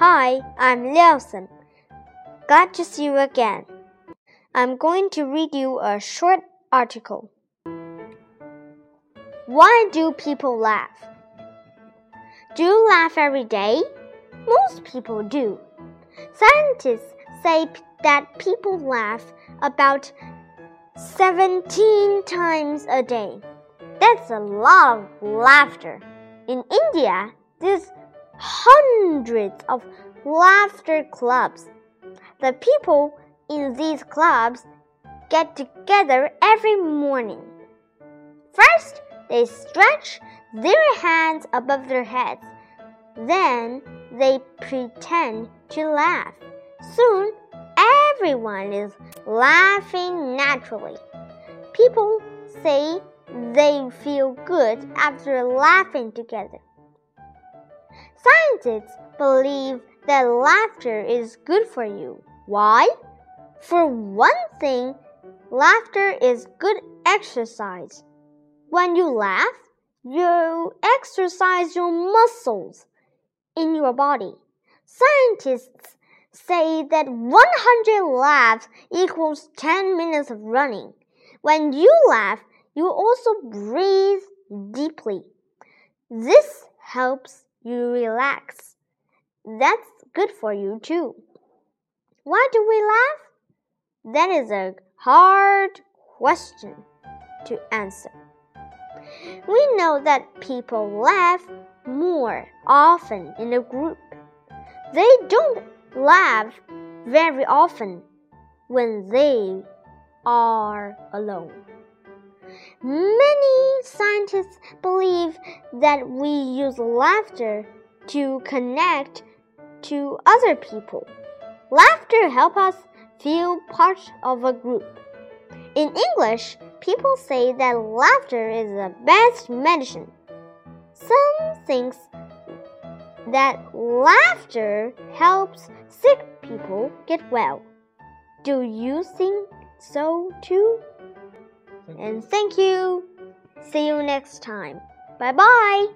Hi, I'm Liaosen. Glad to see you again. I'm going to read you a short article. Why do people laugh? Do you laugh every day? Most people do. Scientists say that people laugh about 17 times a day. That's a lot of laughter. In India, there's hundreds of laughter clubs. The people in these clubs get together every morning. First, they stretch their hands above their heads. Then they pretend to laugh. Soon, everyone is laughing naturally. People say they feel good after laughing together. Scientists believe that laughter is good for you. Why? For one thing, laughter is good exercise. When you laugh, you exercise your muscles in your body. Scientists say that 100 laughs equals 10 minutes of running. When you laugh, you also breathe deeply. This helps you relax. That's good for you too. Why do we laugh? That is a hard question to answer. We know that people laugh more often in a group. They don't laugh very often when they are alone. Many scientists believe that we use laughter to connect to other people. Laughter helps us feel part of a group. In English, people say that laughter is the best medicine. Some think that laughter helps sick people get well. Do you think so too? and thank you. See you next time. Bye bye.